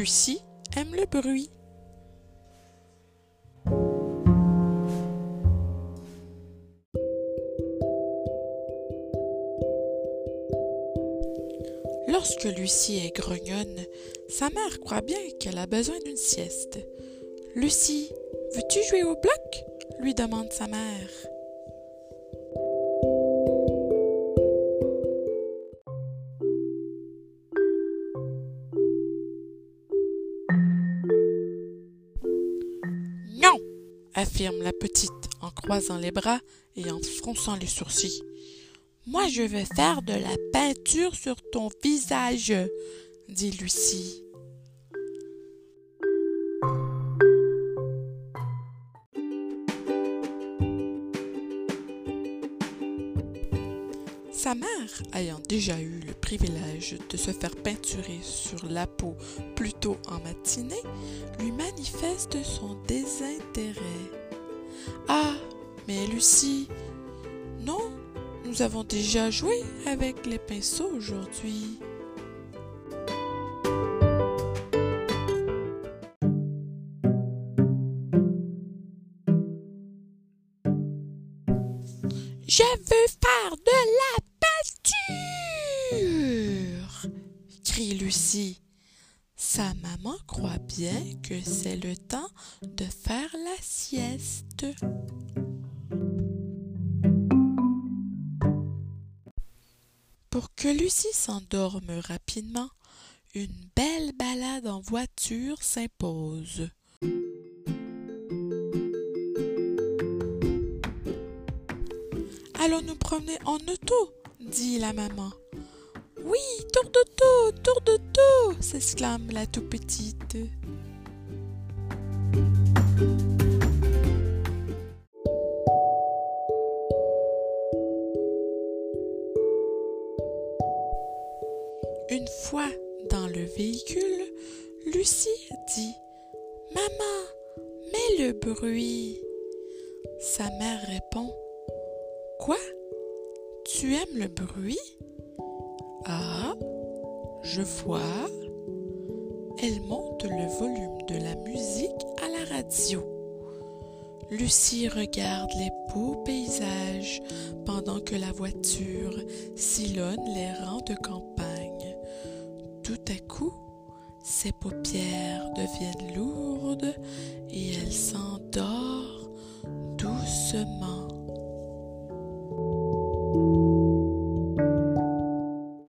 Lucie aime le bruit. Lorsque Lucie est grognonne, sa mère croit bien qu'elle a besoin d'une sieste. Lucie, veux-tu jouer au bloc? lui demande sa mère. Affirme la petite en croisant les bras et en fronçant les sourcils. Moi, je vais faire de la peinture sur ton visage, dit Lucie. Sa mère, ayant déjà eu le privilège de se faire peinturer sur la peau plus tôt en matinée, lui manifeste son désintérêt. Mais Lucie, non, nous avons déjà joué avec les pinceaux aujourd'hui. Je veux faire de la peinture, crie Lucie. Sa maman croit bien que c'est le temps de faire la sieste. Pour que Lucie s'endorme rapidement, une belle balade en voiture s'impose. Allons nous promener en auto, dit la maman. Oui, tour d'auto, tour d'auto, s'exclame la tout petite. Une fois dans le véhicule, Lucie dit Maman, mets le bruit. Sa mère répond Quoi? Tu aimes le bruit Ah, je vois. Elle monte le volume de la musique à la radio. Lucie regarde les beaux paysages pendant que la voiture sillonne les rangs de campagne. Tout à coup, ses paupières deviennent lourdes et elle s'endort doucement.